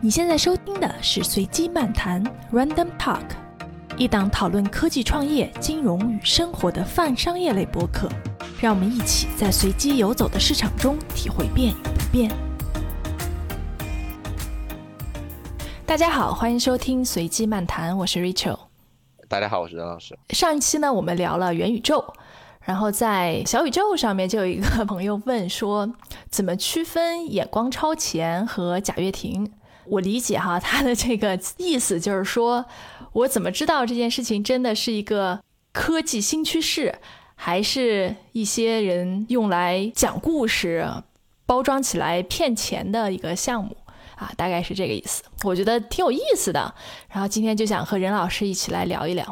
你现在收听的是随机漫谈 （Random Talk），一档讨论科技创业、金融与生活的泛商业类播客。让我们一起在随机游走的市场中体会变与不变。大家好，欢迎收听随机漫谈，我是 Rachel。大家好，我是任老师。上一期呢，我们聊了元宇宙，然后在小宇宙上面就有一个 朋友问说，怎么区分眼光超前和贾跃亭？我理解哈，他的这个意思就是说，我怎么知道这件事情真的是一个科技新趋势，还是一些人用来讲故事、包装起来骗钱的一个项目啊？大概是这个意思。我觉得挺有意思的。然后今天就想和任老师一起来聊一聊。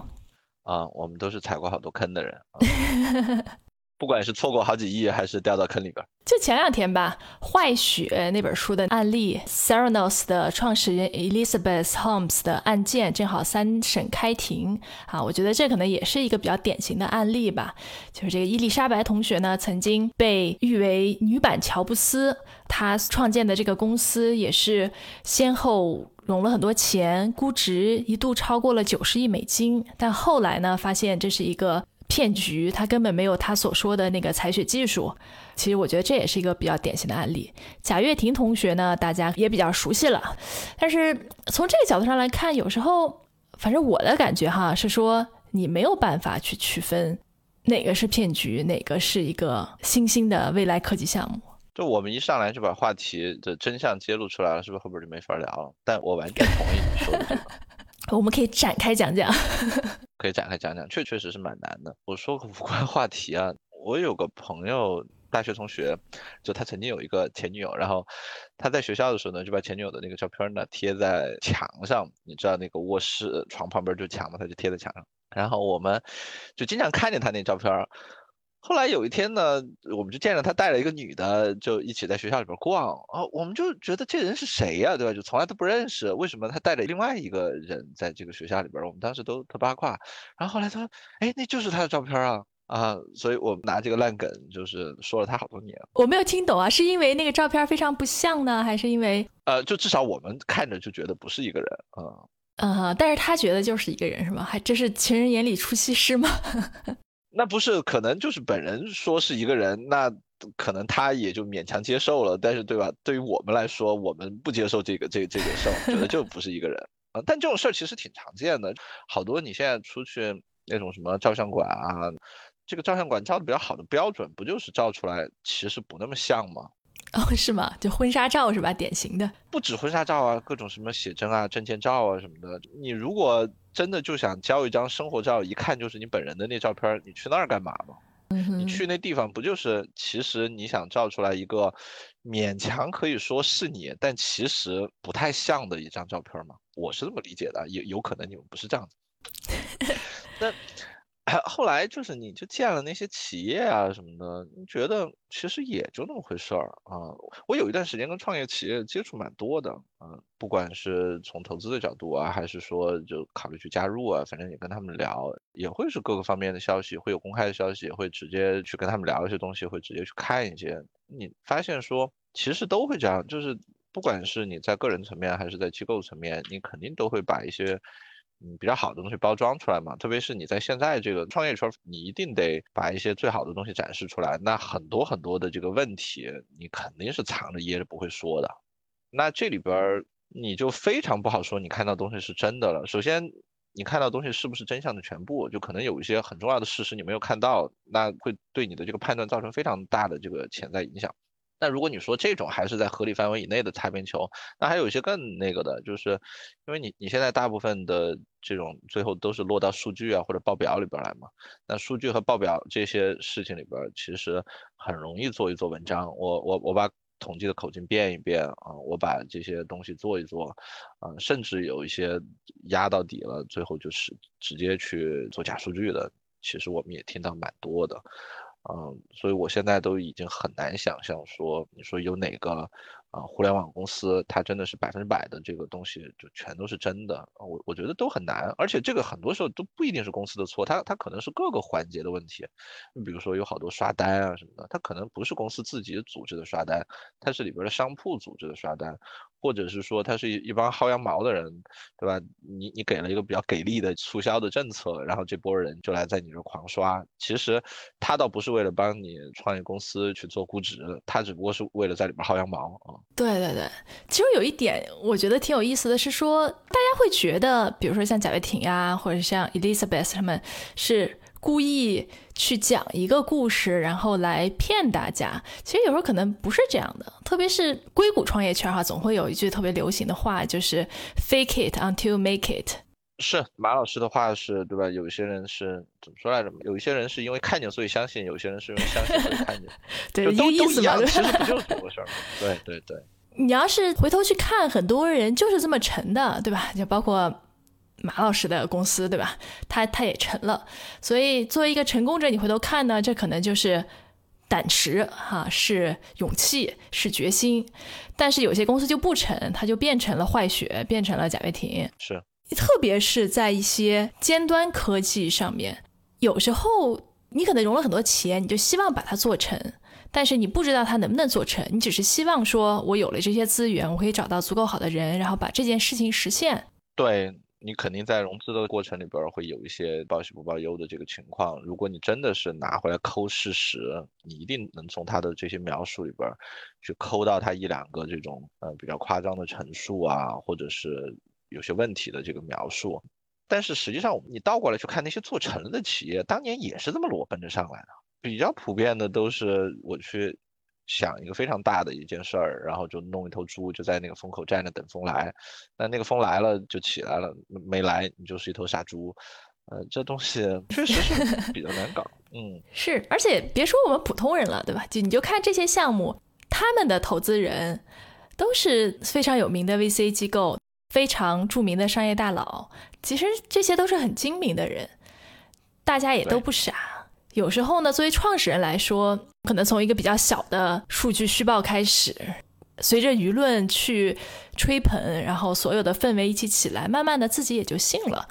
啊，我们都是踩过好多坑的人。不管是错过好几亿，还是掉到坑里边，就前两天吧，《坏血》那本书的案例，Seranos 的创始人 Elizabeth Holmes 的案件正好三审开庭啊，我觉得这可能也是一个比较典型的案例吧。就是这个伊丽莎白同学呢，曾经被誉为女版乔布斯，她创建的这个公司也是先后融了很多钱，估值一度超过了九十亿美金，但后来呢，发现这是一个。骗局，他根本没有他所说的那个采血技术。其实我觉得这也是一个比较典型的案例。贾跃亭同学呢，大家也比较熟悉了。但是从这个角度上来看，有时候，反正我的感觉哈是说，你没有办法去区分哪个是骗局，哪个是一个新兴的未来科技项目。就我们一上来就把话题的真相揭露出来了，是不是后边就没法聊了？但我完全同意你说的。我们可以展开讲讲。可以展开讲讲，确确实是蛮难的。我说个无关话题啊，我有个朋友，大学同学，就他曾经有一个前女友，然后他在学校的时候呢，就把前女友的那个照片呢贴在墙上，你知道那个卧室床旁边就墙嘛，他就贴在墙上，然后我们就经常看见他那照片。后来有一天呢，我们就见着他带了一个女的，就一起在学校里边逛啊，我们就觉得这人是谁呀，对吧？就从来都不认识，为什么他带着另外一个人在这个学校里边？我们当时都特八卦。然后后来他说，哎，那就是他的照片啊啊！所以我们拿这个烂梗就是说了他好多年。我没有听懂啊，是因为那个照片非常不像呢，还是因为呃，就至少我们看着就觉得不是一个人啊。嗯，但是他觉得就是一个人是吗？还这是情人眼里出西施吗？那不是可能就是本人说是一个人，那可能他也就勉强接受了。但是对吧？对于我们来说，我们不接受这个这这个事儿，觉得就不是一个人啊。但这种事儿其实挺常见的，好多你现在出去那种什么照相馆啊，这个照相馆照的比较好的标准，不就是照出来其实不那么像吗？哦，是吗？就婚纱照是吧？典型的，不止婚纱照啊，各种什么写真啊、证件照啊什么的。你如果真的就想交一张生活照，一看就是你本人的那照片，你去那儿干嘛吗？你去那地方不就是其实你想照出来一个勉强可以说是你，但其实不太像的一张照片吗？我是这么理解的，也有可能你们不是这样子。那。后来就是你就见了那些企业啊什么的，你觉得其实也就那么回事儿啊。我有一段时间跟创业企业接触蛮多的，嗯，不管是从投资的角度啊，还是说就考虑去加入啊，反正也跟他们聊，也会是各个方面的消息，会有公开的消息，也会直接去跟他们聊一些东西，会直接去看一些。你发现说其实都会这样，就是不管是你在个人层面还是在机构层面，你肯定都会把一些。嗯，比较好的东西包装出来嘛，特别是你在现在这个创业圈，你一定得把一些最好的东西展示出来。那很多很多的这个问题，你肯定是藏着掖着不会说的。那这里边你就非常不好说，你看到东西是真的了。首先，你看到东西是不是真相的全部，就可能有一些很重要的事实你没有看到，那会对你的这个判断造成非常大的这个潜在影响。那如果你说这种还是在合理范围以内的擦边球，那还有一些更那个的，就是因为你你现在大部分的这种最后都是落到数据啊或者报表里边来嘛。那数据和报表这些事情里边，其实很容易做一做文章。我我我把统计的口径变一变啊，我把这些东西做一做啊，甚至有一些压到底了，最后就是直接去做假数据的，其实我们也听到蛮多的。嗯，所以我现在都已经很难想象说，你说有哪个，啊，互联网公司它真的是百分之百的这个东西就全都是真的，我我觉得都很难，而且这个很多时候都不一定是公司的错，它它可能是各个环节的问题。你比如说有好多刷单啊什么的，它可能不是公司自己组织的刷单，它是里边的商铺组织的刷单。或者是说它是一一帮薅羊毛的人，对吧？你你给了一个比较给力的促销的政策，然后这波人就来在你这狂刷。其实他倒不是为了帮你创业公司去做估值，他只不过是为了在里边薅羊毛啊。对对对，其实有一点我觉得挺有意思的是说，大家会觉得，比如说像贾跃亭啊，或者像 Elizabeth 他们是。故意去讲一个故事，然后来骗大家。其实有时候可能不是这样的，特别是硅谷创业圈哈，总会有一句特别流行的话，就是 “fake it until make it”。是马老师的话是对吧？有些人是怎么说来着？有一些人是因为看见所以相信，有些人是因为相信所以看见。对，都都一样，其实不 就是这个事儿吗？对对对。你要是回头去看，很多人就是这么成的，对吧？就包括。马老师的公司，对吧？他他也成了，所以作为一个成功者，你回头看呢，这可能就是胆识哈，是勇气，是决心。但是有些公司就不成，它就变成了坏血，变成了贾跃亭。是，特别是在一些尖端科技上面，有时候你可能融了很多钱，你就希望把它做成，但是你不知道它能不能做成，你只是希望说我有了这些资源，我可以找到足够好的人，然后把这件事情实现。对。你肯定在融资的过程里边会有一些报喜不报忧的这个情况。如果你真的是拿回来抠事实，你一定能从他的这些描述里边去抠到他一两个这种呃比较夸张的陈述啊，或者是有些问题的这个描述。但是实际上，你倒过来去看那些做成了的企业，当年也是这么裸奔着上来的。比较普遍的都是我去。想一个非常大的一件事儿，然后就弄一头猪，就在那个风口站着等风来。那那个风来了就起来了，没来你就是一头傻猪。呃，这东西 确实是比较难搞。嗯，是，而且别说我们普通人了，对吧？就你就看这些项目，他们的投资人都是非常有名的 VC 机构，非常著名的商业大佬。其实这些都是很精明的人，大家也都不傻。有时候呢，作为创始人来说，可能从一个比较小的数据虚报开始，随着舆论去吹捧，然后所有的氛围一起起来，慢慢的自己也就信了，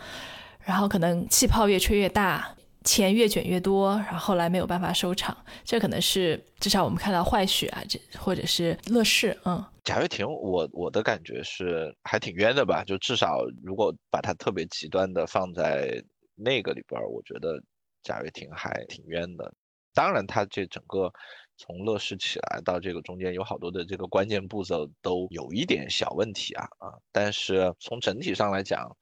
然后可能气泡越吹越大，钱越卷越多，然后后来没有办法收场，这可能是至少我们看到坏血啊，这或者是乐视，嗯，贾跃亭，我我的感觉是还挺冤的吧，就至少如果把它特别极端的放在那个里边，我觉得。贾跃亭还挺冤的，当然他这整个从乐视起来到这个中间有好多的这个关键步骤都有一点小问题啊啊！但是从整体上来讲，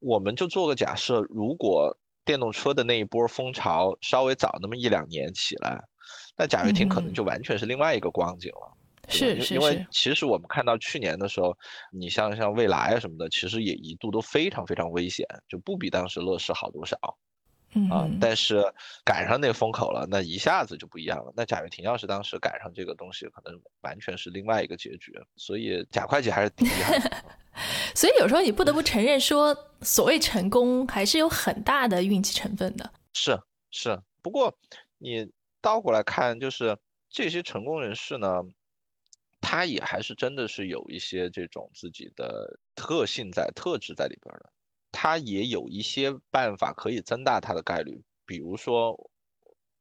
我们就做个假设，如果电动车的那一波风潮稍微早那么一两年起来，那贾跃亭可能就完全是另外一个光景了。是是，因为其实我们看到去年的时候，你像像蔚来啊什么的，其实也一度都非常非常危险，就不比当时乐视好多少。啊！但是赶上那个风口了，那一下子就不一样了。那贾跃亭要是当时赶上这个东西，可能完全是另外一个结局。所以贾会计还是挺厉害的。所以有时候你不得不承认，说所谓成功还是有很大的运气成分的。是是，不过你倒过来看，就是这些成功人士呢，他也还是真的是有一些这种自己的特性在、特质在里边的。他也有一些办法可以增大他的概率，比如说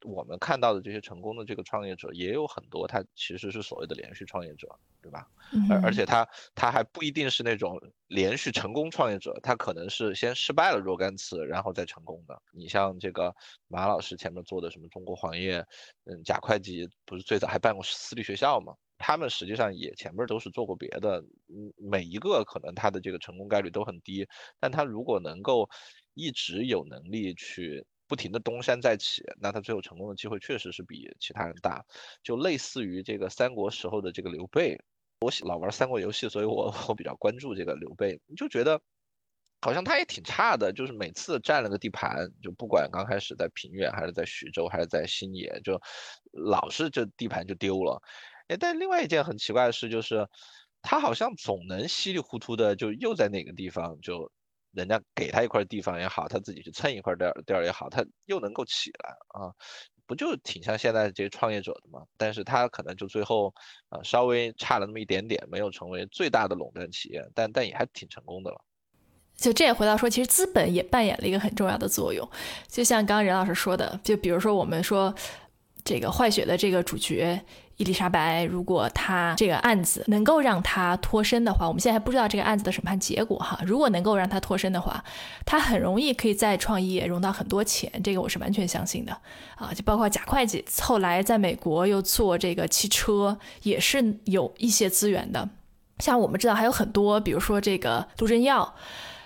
我们看到的这些成功的这个创业者，也有很多他其实是所谓的连续创业者，对吧？而而且他他还不一定是那种连续成功创业者，他可能是先失败了若干次，然后再成功的。你像这个马老师前面做的什么中国黄页，嗯，贾会计不是最早还办过私立学校吗？他们实际上也前面都是做过别的，嗯，每一个可能他的这个成功概率都很低，但他如果能够一直有能力去不停的东山再起，那他最后成功的机会确实是比其他人大。就类似于这个三国时候的这个刘备，我老玩三国游戏，所以我我比较关注这个刘备，就觉得好像他也挺差的，就是每次占了个地盘，就不管刚开始在平原还是在徐州还是在新野，就老是这地盘就丢了。哎，但另外一件很奇怪的事就是，他好像总能稀里糊涂的就又在哪个地方，就人家给他一块地方也好，他自己去蹭一块地儿地儿也好，他又能够起来啊。不就挺像现在这些创业者的吗？但是他可能就最后啊稍微差了那么一点点，没有成为最大的垄断企业，但但也还挺成功的了。就这也回到说，其实资本也扮演了一个很重要的作用。就像刚刚任老师说的，就比如说我们说这个坏血的这个主角。伊丽莎白，如果他这个案子能够让他脱身的话，我们现在还不知道这个案子的审判结果哈。如果能够让他脱身的话，他很容易可以再创业，融到很多钱，这个我是完全相信的啊。就包括贾会计，后来在美国又做这个汽车，也是有一些资源的。像我们知道还有很多，比如说这个杜振耀。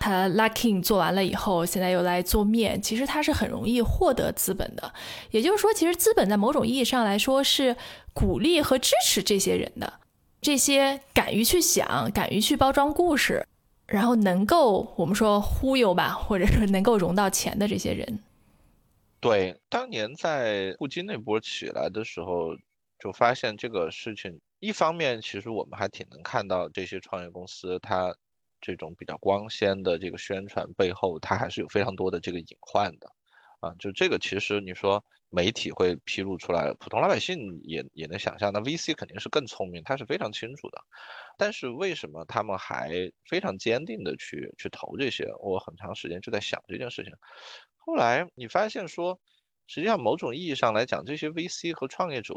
他 Luckin 做完了以后，现在又来做面，其实他是很容易获得资本的。也就是说，其实资本在某种意义上来说是鼓励和支持这些人的，这些敢于去想、敢于去包装故事，然后能够我们说忽悠吧，或者是能够融到钱的这些人。对，当年在互金那波起来的时候，就发现这个事情，一方面其实我们还挺能看到这些创业公司它。这种比较光鲜的这个宣传背后，它还是有非常多的这个隐患的，啊，就这个其实你说媒体会披露出来，普通老百姓也也能想象，那 VC 肯定是更聪明，他是非常清楚的，但是为什么他们还非常坚定的去去投这些？我很长时间就在想这件事情，后来你发现说，实际上某种意义上来讲，这些 VC 和创业者，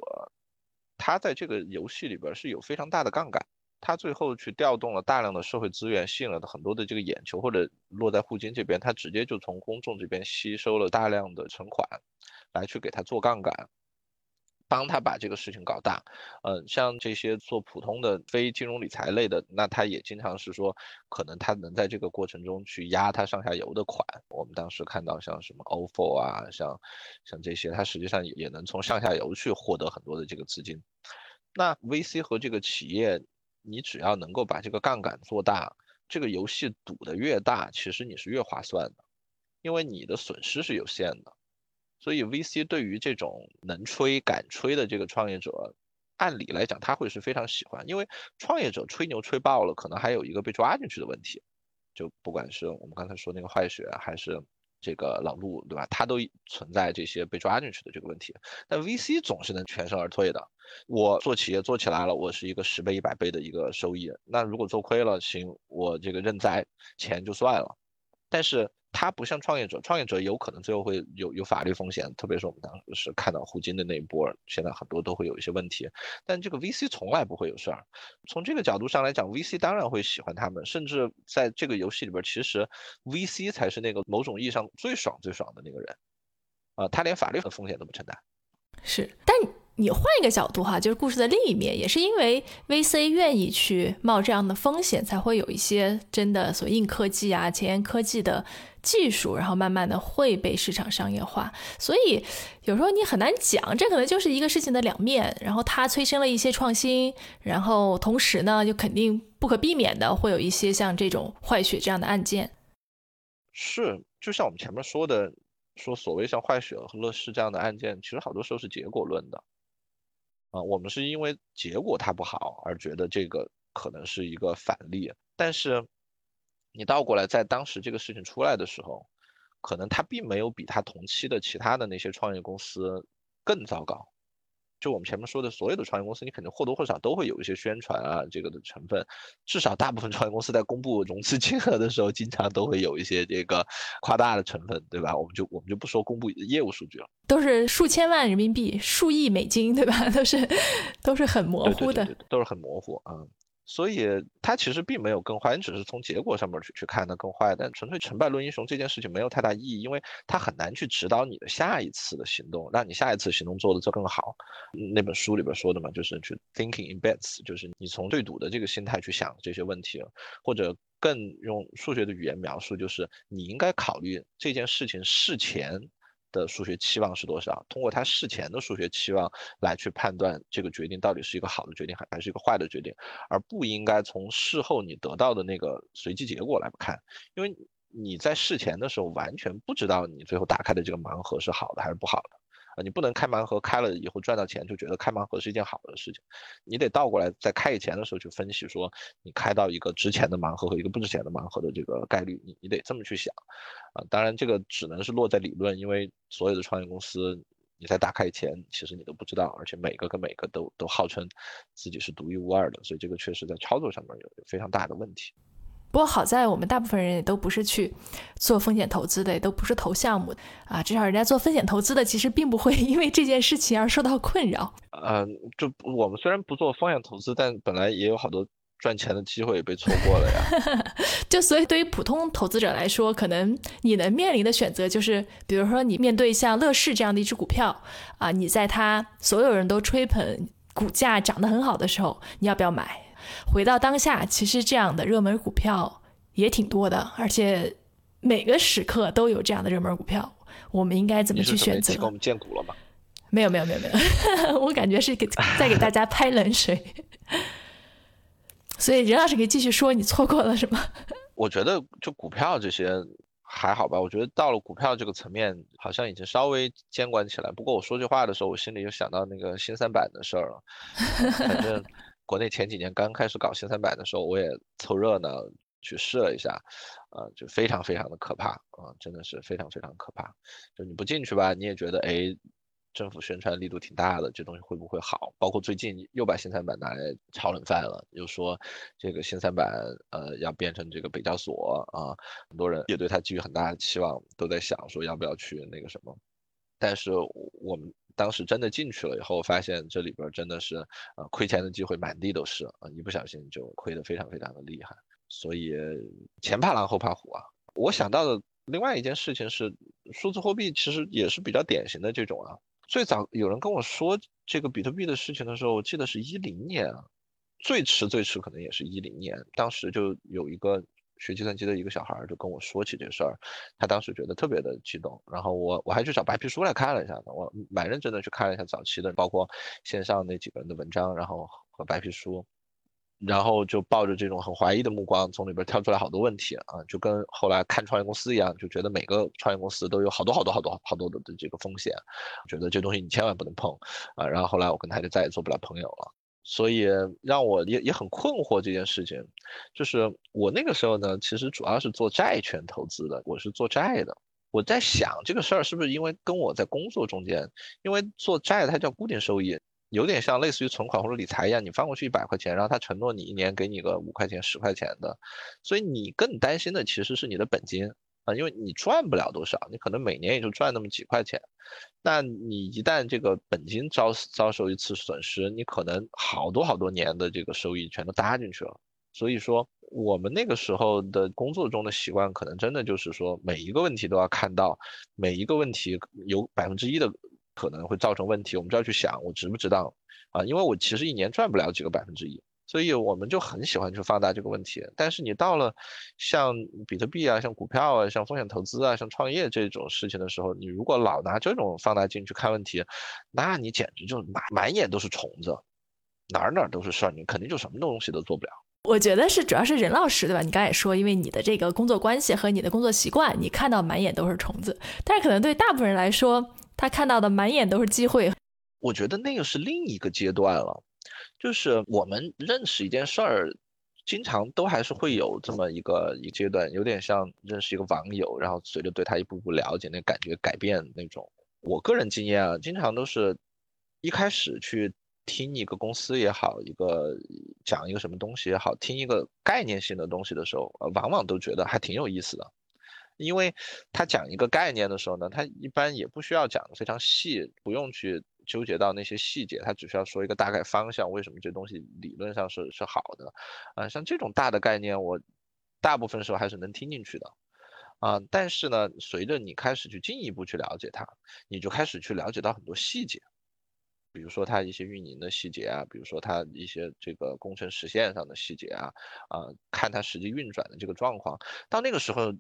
他在这个游戏里边是有非常大的杠杆。他最后去调动了大量的社会资源，吸引了很多的这个眼球，或者落在互金这边，他直接就从公众这边吸收了大量的存款，来去给他做杠杆，帮他把这个事情搞大。嗯，像这些做普通的非金融理财类的，那他也经常是说，可能他能在这个过程中去压他上下游的款。我们当时看到像什么 ofo 啊，像像这些，他实际上也能从上下游去获得很多的这个资金。那 VC 和这个企业。你只要能够把这个杠杆做大，这个游戏赌的越大，其实你是越划算的，因为你的损失是有限的。所以 VC 对于这种能吹敢吹的这个创业者，按理来讲他会是非常喜欢，因为创业者吹牛吹爆了，可能还有一个被抓进去的问题，就不管是我们刚才说那个坏血，还是。这个老陆对吧？他都存在这些被抓进去的这个问题，但 VC 总是能全身而退的。我做企业做起来了，我是一个十倍、一百倍的一个收益。那如果做亏了，行，我这个认栽，钱就算了。但是。他不像创业者，创业者有可能最后会有有法律风险，特别是我们当时看到互金的那一波，现在很多都会有一些问题。但这个 VC 从来不会有事儿。从这个角度上来讲，VC 当然会喜欢他们，甚至在这个游戏里边，其实 VC 才是那个某种意义上最爽最爽的那个人，啊，他连法律的风险都不承担。是，但。你换一个角度哈，就是故事的另一面，也是因为 VC 愿意去冒这样的风险，才会有一些真的所硬科技啊、前沿科技的技术，然后慢慢的会被市场商业化。所以有时候你很难讲，这可能就是一个事情的两面。然后它催生了一些创新，然后同时呢，就肯定不可避免的会有一些像这种坏血这样的案件。是，就像我们前面说的，说所谓像坏血和乐视这样的案件，其实好多时候是结果论的。啊，我们是因为结果它不好而觉得这个可能是一个反例，但是你倒过来，在当时这个事情出来的时候，可能它并没有比它同期的其他的那些创业公司更糟糕。就我们前面说的，所有的创业公司，你肯定或多或少都会有一些宣传啊，这个的成分。至少大部分创业公司在公布融资金额的时候，经常都会有一些这个夸大的成分，对吧？我们就我们就不说公布业务数据了，都是数千万人民币、数亿美金，对吧？都是都是很模糊的，都是很模糊啊。所以它其实并没有更坏，你只是从结果上面去去看它更坏，但纯粹成败论英雄这件事情没有太大意义，因为它很难去指导你的下一次的行动，让你下一次行动做的就更好。那本书里边说的嘛，就是去 thinking in bets，就是你从对赌的这个心态去想这些问题，或者更用数学的语言描述，就是你应该考虑这件事情事前。的数学期望是多少？通过他事前的数学期望来去判断这个决定到底是一个好的决定还还是一个坏的决定，而不应该从事后你得到的那个随机结果来看，因为你在事前的时候完全不知道你最后打开的这个盲盒是好的还是不好。啊，你不能开盲盒开了以后赚到钱就觉得开盲盒是一件好的事情，你得倒过来在开以前的时候去分析说你开到一个值钱的盲盒和一个不值钱的盲盒的这个概率，你你得这么去想，啊，当然这个只能是落在理论，因为所有的创业公司你在打开以前，其实你都不知道，而且每个跟每个都都号称自己是独一无二的，所以这个确实在操作上面有有非常大的问题。不过好在我们大部分人也都不是去做风险投资的，也都不是投项目啊，至少人家做风险投资的其实并不会 因为这件事情而受到困扰。嗯，就我们虽然不做风险投资，但本来也有好多。赚钱的机会也被错过了呀，就所以对于普通投资者来说，可能你能面临的选择就是，比如说你面对像乐视这样的一只股票啊，你在它所有人都吹捧股价涨得很好的时候，你要不要买？回到当下，其实这样的热门股票也挺多的，而且每个时刻都有这样的热门股票，我们应该怎么去选择？给我们荐股了吗？没有没有没有没有，我感觉是给在给大家拍冷水。所以任老师可以继续说，你错过了什么？我觉得就股票这些还好吧。我觉得到了股票这个层面，好像已经稍微监管起来。不过我说句话的时候，我心里就想到那个新三板的事儿了。反正国内前几年刚开始搞新三板的时候，我也凑热闹去试了一下，呃，就非常非常的可怕啊，真的是非常非常可怕。就你不进去吧，你也觉得哎。政府宣传力度挺大的，这东西会不会好？包括最近又把新三板拿来炒冷饭了，又说这个新三板呃要变成这个北交所啊，很多人也对它寄予很大的期望，都在想说要不要去那个什么。但是我们当时真的进去了以后，发现这里边真的是呃亏钱的机会满地都是啊，一不小心就亏得非常非常的厉害。所以前怕狼后怕虎啊。我想到的另外一件事情是，数字货币其实也是比较典型的这种啊。最早有人跟我说这个比特币的事情的时候，我记得是一零年啊，最迟最迟可能也是一零年。当时就有一个学计算机的一个小孩就跟我说起这事儿，他当时觉得特别的激动，然后我我还去找白皮书来看了一下呢，我蛮认真的去看了一下早期的，包括线上那几个人的文章，然后和白皮书。然后就抱着这种很怀疑的目光，从里边挑出来好多问题啊，就跟后来看创业公司一样，就觉得每个创业公司都有好多好多好多好多的这个风险，觉得这东西你千万不能碰啊。然后后来我跟他就再也做不了朋友了，所以让我也也很困惑这件事情。就是我那个时候呢，其实主要是做债券投资的，我是做债的。我在想这个事儿是不是因为跟我在工作中间，因为做债它叫固定收益。有点像类似于存款或者理财一样，你放过去一百块钱，然后他承诺你一年给你个五块钱、十块钱的，所以你更担心的其实是你的本金啊，因为你赚不了多少，你可能每年也就赚那么几块钱，那你一旦这个本金遭遭受一次损失，你可能好多好多年的这个收益全都搭进去了。所以说，我们那个时候的工作中的习惯，可能真的就是说，每一个问题都要看到，每一个问题有百分之一的。可能会造成问题，我们就要去想，我值不值当啊？因为我其实一年赚不了几个百分之一，所以我们就很喜欢去放大这个问题。但是你到了像比特币啊、像股票啊、像风险投资啊、像创业这种事情的时候，你如果老拿这种放大镜去看问题，那你简直就满满眼都是虫子，哪儿哪儿都是事儿，你肯定就什么东西都做不了。我觉得是主要是任老师对吧？你刚才也说，因为你的这个工作关系和你的工作习惯，你看到满眼都是虫子，但是可能对大部分人来说。他看到的满眼都是机会，我觉得那个是另一个阶段了，就是我们认识一件事儿，经常都还是会有这么一个一阶段，有点像认识一个网友，然后随着对他一步步了解，那感觉改变那种。我个人经验啊，经常都是一开始去听一个公司也好，一个讲一个什么东西也好，听一个概念性的东西的时候，往往都觉得还挺有意思的。因为他讲一个概念的时候呢，他一般也不需要讲的非常细，不用去纠结到那些细节，他只需要说一个大概方向，为什么这东西理论上是是好的，啊，像这种大的概念，我大部分时候还是能听进去的，啊，但是呢，随着你开始去进一步去了解它，你就开始去了解到很多细节，比如说它一些运营的细节啊，比如说它一些这个工程实现上的细节啊，啊，看它实际运转的这个状况，到那个时候。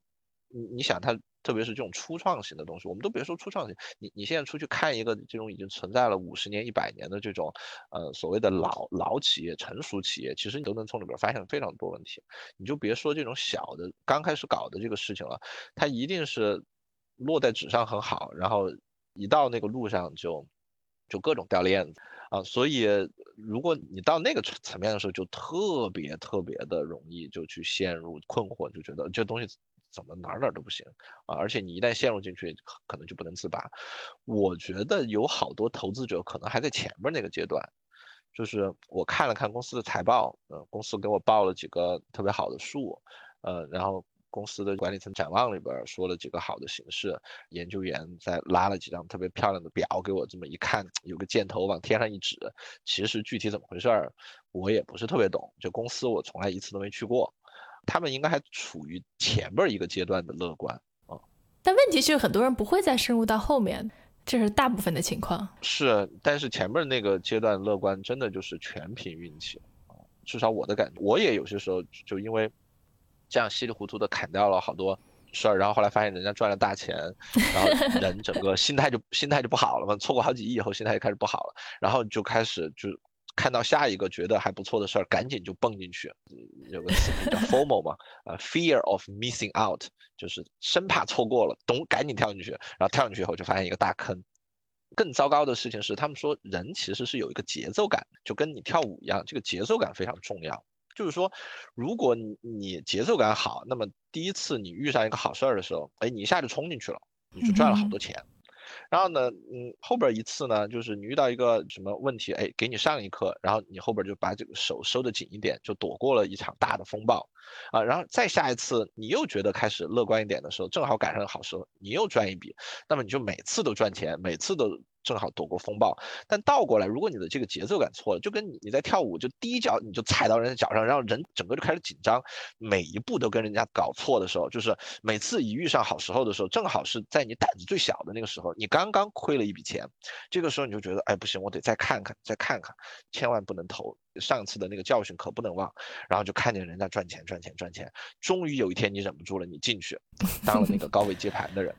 你你想它，特别是这种初创型的东西，我们都别说初创型，你你现在出去看一个这种已经存在了五十年、一百年的这种，呃，所谓的老老企业、成熟企业，其实你都能从里边发现非常多问题。你就别说这种小的刚开始搞的这个事情了，它一定是落在纸上很好，然后一到那个路上就就各种掉链子啊。所以如果你到那个层层面的时候，就特别特别的容易就去陷入困惑，就觉得这东西。怎么哪儿哪儿都不行啊？而且你一旦陷入进去，可能就不能自拔。我觉得有好多投资者可能还在前面那个阶段，就是我看了看公司的财报，呃，公司给我报了几个特别好的数，呃，然后。公司的管理层展望里边说了几个好的形式，研究员在拉了几张特别漂亮的表给我，这么一看，有个箭头往天上一指，其实具体怎么回事儿，我也不是特别懂。就公司我从来一次都没去过，他们应该还处于前面一个阶段的乐观啊。但问题是，很多人不会再深入到后面，这是大部分的情况。是，但是前面那个阶段乐观真的就是全凭运气啊，至少我的感觉，我也有些时候就因为。这样稀里糊涂的砍掉了好多事儿，然后后来发现人家赚了大钱，然后人整个心态就心态就不好了嘛，错过好几亿以后，心态就开始不好了，然后就开始就看到下一个觉得还不错的事儿，赶紧就蹦进去。有个词叫 FOMO 嘛，啊，Fear of Missing Out，就是生怕错过了，咚，赶紧跳进去，然后跳进去以后就发现一个大坑。更糟糕的事情是，他们说人其实是有一个节奏感，就跟你跳舞一样，这个节奏感非常重要。就是说，如果你你节奏感好，那么第一次你遇上一个好事儿的时候，哎，你一下就冲进去了，你就赚了好多钱。然后呢，嗯，后边一次呢，就是你遇到一个什么问题，哎，给你上一课，然后你后边就把这个手收得紧一点，就躲过了一场大的风暴，啊，然后再下一次你又觉得开始乐观一点的时候，正好赶上好时候，你又赚一笔，那么你就每次都赚钱，每次都。正好躲过风暴，但倒过来，如果你的这个节奏感错了，就跟你你在跳舞，就第一脚你就踩到人家脚上，然后人整个就开始紧张，每一步都跟人家搞错的时候，就是每次一遇上好时候的时候，正好是在你胆子最小的那个时候，你刚刚亏了一笔钱，这个时候你就觉得，哎，不行，我得再看看，再看看，千万不能投，上次的那个教训可不能忘，然后就看见人家赚钱赚钱赚钱，终于有一天你忍不住了，你进去当了那个高位接盘的人。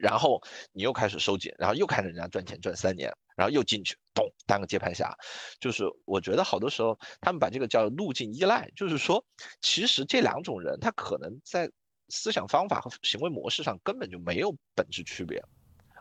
然后你又开始收紧，然后又看着人家赚钱赚三年，然后又进去，咚当个接盘侠。就是我觉得好多时候他们把这个叫路径依赖，就是说其实这两种人他可能在思想方法和行为模式上根本就没有本质区别。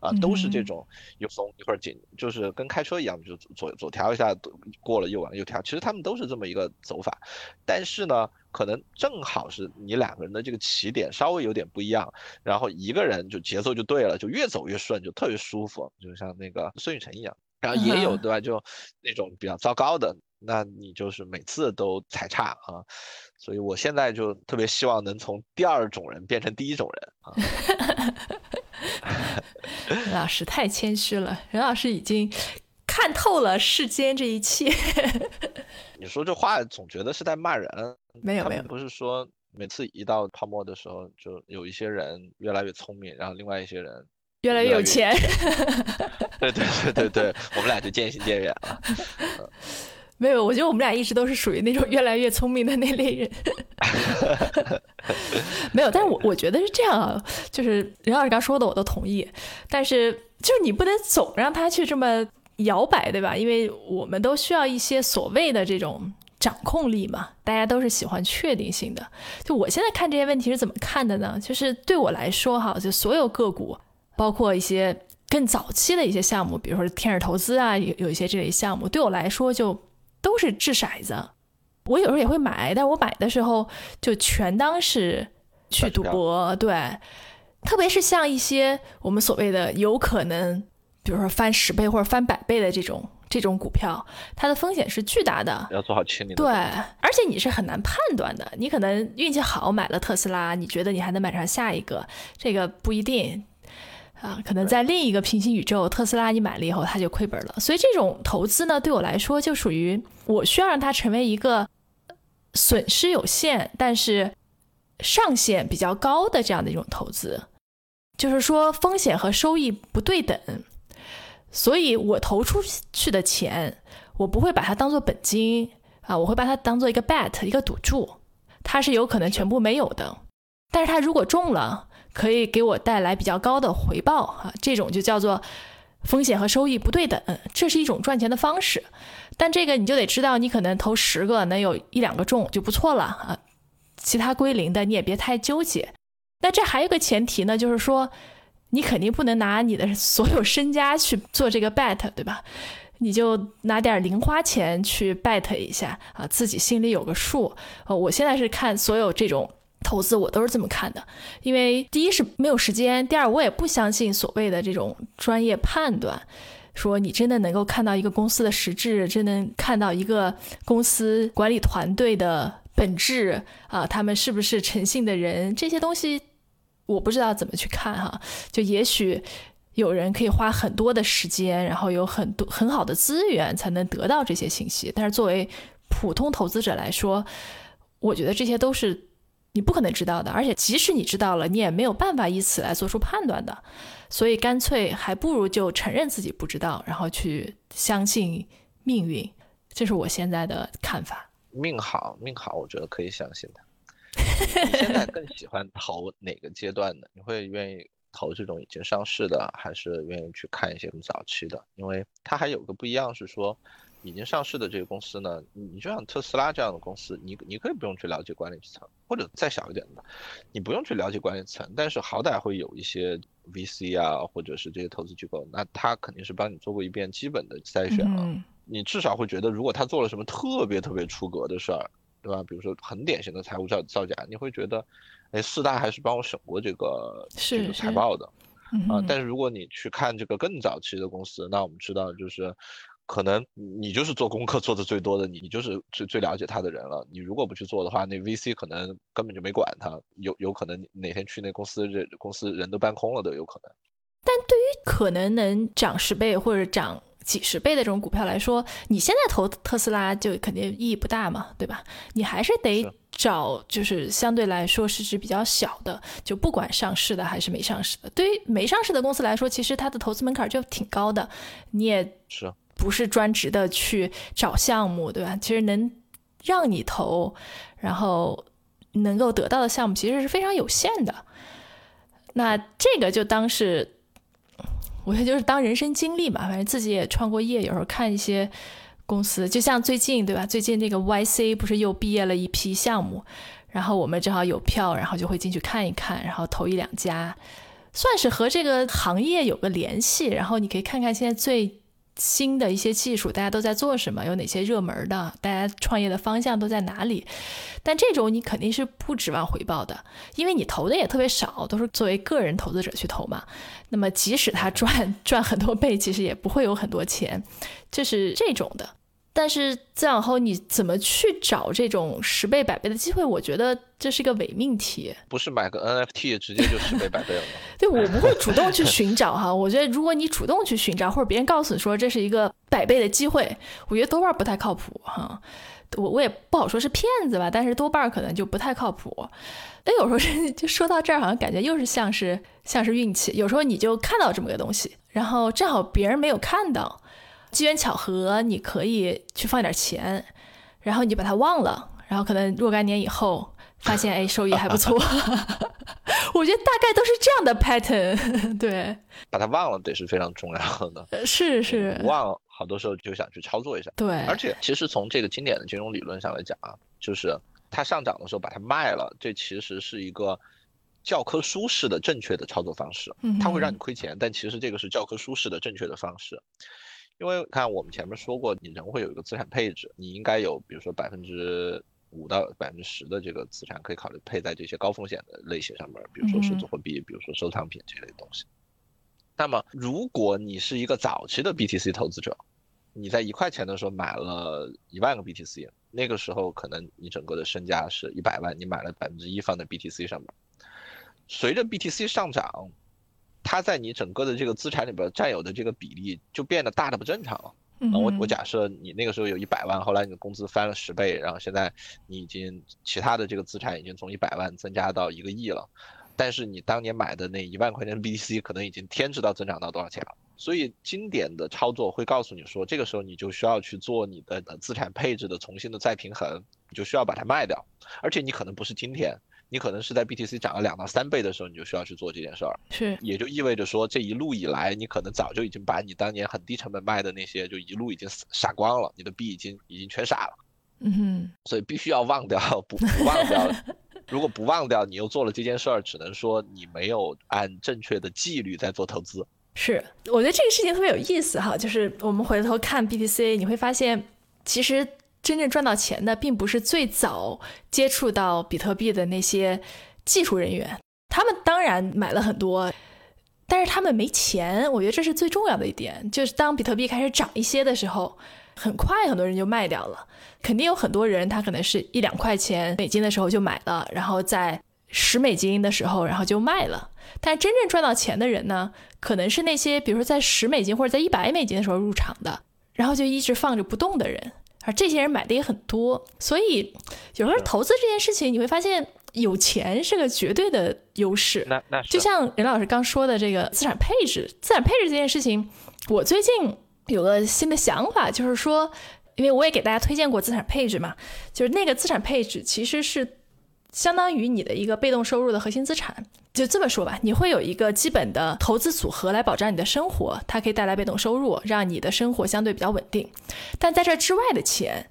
啊，都是这种又松一会儿紧，就是跟开车一样，就左左调一下过了，右往右调。其实他们都是这么一个走法，但是呢，可能正好是你两个人的这个起点稍微有点不一样，然后一个人就节奏就对了，就越走越顺，就特别舒服，就像那个孙雨晨一样。然后也有对吧？就那种比较糟糕的，那你就是每次都踩差啊。所以我现在就特别希望能从第二种人变成第一种人啊。任 老师太谦虚了，任老师已经看透了世间这一切。你说这话总觉得是在骂人，没有没有，不是说每次一到泡沫的时候，就有一些人越来越聪明，然后另外一些人越来越有钱。对对对对对，我们俩就渐行渐远了。没有，我觉得我们俩一直都是属于那种越来越聪明的那类人。没有，但是我我觉得是这样啊，就是任老师刚说的我都同意，但是就是你不能总让他去这么摇摆，对吧？因为我们都需要一些所谓的这种掌控力嘛，大家都是喜欢确定性的。就我现在看这些问题是怎么看的呢？就是对我来说哈，就所有个股，包括一些更早期的一些项目，比如说天使投资啊，有有一些这类项目，对我来说就。都是掷骰子，我有时候也会买，但我买的时候就全当是去赌博。对，特别是像一些我们所谓的有可能，比如说翻十倍或者翻百倍的这种这种股票，它的风险是巨大的。要做好清理。对，而且你是很难判断的。你可能运气好买了特斯拉，你觉得你还能买上下一个，这个不一定。啊，可能在另一个平行宇宙，特斯拉你买了以后，它就亏本了。所以这种投资呢，对我来说就属于我需要让它成为一个损失有限，但是上限比较高的这样的一种投资，就是说风险和收益不对等。所以我投出去的钱，我不会把它当做本金啊，我会把它当做一个 bet，一个赌注，它是有可能全部没有的。但是它如果中了，可以给我带来比较高的回报啊，这种就叫做风险和收益不对等，这是一种赚钱的方式。但这个你就得知道，你可能投十个能有一两个中就不错了啊，其他归零的你也别太纠结。那这还有个前提呢，就是说你肯定不能拿你的所有身家去做这个 bet，对吧？你就拿点零花钱去 bet 一下啊，自己心里有个数。呃，我现在是看所有这种。投资我都是这么看的，因为第一是没有时间，第二我也不相信所谓的这种专业判断，说你真的能够看到一个公司的实质，真能看到一个公司管理团队的本质啊，他们是不是诚信的人，这些东西我不知道怎么去看哈，就也许。有人可以花很多的时间，然后有很多很好的资源才能得到这些信息。但是作为普通投资者来说，我觉得这些都是你不可能知道的，而且即使你知道了，你也没有办法以此来做出判断的。所以干脆还不如就承认自己不知道，然后去相信命运。这是我现在的看法。命好，命好，我觉得可以相信的。你现在更喜欢投哪个阶段的？你会愿意？投这种已经上市的，还是愿意去看一些更早期的，因为它还有个不一样是说，已经上市的这个公司呢，你就像特斯拉这样的公司，你你可以不用去了解管理层，或者再小一点的，你不用去了解管理层，但是好歹会有一些 VC 啊，或者是这些投资机构，那他肯定是帮你做过一遍基本的筛选了，你至少会觉得，如果他做了什么特别特别出格的事儿，对吧？比如说很典型的财务造造假，你会觉得。哎，四大还是帮我审过这个这个财报的，啊，但是如果你去看这个更早期的公司，那我们知道就是，可能你就是做功课做的最多的，你你就是最最了解他的人了。你如果不去做的话，那 VC 可能根本就没管他，有有可能哪天去那公司，这公司人都搬空了都有可能。但对于可能能涨十倍或者涨几十倍的这种股票来说，你现在投特斯拉就肯定意义不大嘛，对吧？你还是得。找就是相对来说市值比较小的，就不管上市的还是没上市的。对于没上市的公司来说，其实它的投资门槛就挺高的，你也是不是专职的去找项目，对吧？其实能让你投，然后能够得到的项目其实是非常有限的。那这个就当是，我觉得就是当人生经历嘛，反正自己也创过业，有时候看一些。公司就像最近对吧？最近那个 YC 不是又毕业了一批项目，然后我们正好有票，然后就会进去看一看，然后投一两家，算是和这个行业有个联系。然后你可以看看现在最新的一些技术，大家都在做什么，有哪些热门的，大家创业的方向都在哪里。但这种你肯定是不指望回报的，因为你投的也特别少，都是作为个人投资者去投嘛。那么即使他赚 赚很多倍，其实也不会有很多钱。就是这种的，但是再往后你怎么去找这种十倍百倍的机会？我觉得这是一个伪命题。不是买个 NFT 直接就十倍百倍了吗？对我不会主动去寻找哈。我觉得如果你主动去寻找，或者别人告诉你说这是一个百倍的机会，我觉得多半不太靠谱哈。我我也不好说是骗子吧，但是多半可能就不太靠谱。但有时候就说到这儿，好像感觉又是像是像是运气。有时候你就看到这么个东西，然后正好别人没有看到。机缘巧合，你可以去放点钱，然后你就把它忘了，然后可能若干年以后发现，哎，收益还不错。我觉得大概都是这样的 pattern。对，把它忘了，对，是非常重要的。是是，忘了好多时候就想去操作一下。对，而且其实从这个经典的金融理论上来讲啊，就是它上涨的时候把它卖了，这其实是一个教科书式的正确的操作方式。它会让你亏钱，但其实这个是教科书式的正确的方式。因为看我们前面说过，你人会有一个资产配置，你应该有，比如说百分之五到百分之十的这个资产可以考虑配在这些高风险的类型上面，比如说数字货币，比如说收藏品这类东西。那么，如果你是一个早期的 BTC 投资者，你在一块钱的时候买了一万个 BTC，那个时候可能你整个的身价是一百万，你买了百分之一放在 BTC 上面，随着 BTC 上涨。它在你整个的这个资产里边占有的这个比例就变得大的不正常了。我我假设你那个时候有一百万，后来你的工资翻了十倍，然后现在你已经其他的这个资产已经从一百万增加到一个亿了，但是你当年买的那一万块钱的 BTC 可能已经天知道增长到多少钱了。所以经典的操作会告诉你说，这个时候你就需要去做你的资产配置的重新的再平衡，你就需要把它卖掉，而且你可能不是今天。你可能是在 BTC 涨了两到三倍的时候，你就需要去做这件事儿，是，也就意味着说，这一路以来，你可能早就已经把你当年很低成本卖的那些，就一路已经傻光了，你的币已经已经全傻了，嗯哼，所以必须要忘掉，不不忘掉，如果不忘掉，你又做了这件事儿，只能说你没有按正确的纪律在做投资。是，我觉得这个事情特别有意思哈，就是我们回头看 BTC，你会发现，其实真正赚到钱的，并不是最早接触到比特币的那些技术人员，他们当然买了很多，但是他们没钱。我觉得这是最重要的一点，就是当比特币开始涨一些的时候，很快很多人就卖掉了。肯定有很多人，他可能是一两块钱美金的时候就买了，然后在十美金的时候，然后就卖了。但真正赚到钱的人呢，可能是那些比如说在十美金或者在一百美金的时候入场的，然后就一直放着不动的人。而这些人买的也很多，所以有时候投资这件事情，你会发现有钱是个绝对的优势。那那就像任老师刚说的这个资产配置，资产配置这件事情，我最近有个新的想法，就是说，因为我也给大家推荐过资产配置嘛，就是那个资产配置其实是相当于你的一个被动收入的核心资产。就这么说吧，你会有一个基本的投资组合来保障你的生活，它可以带来被动收入，让你的生活相对比较稳定。但在这之外的钱，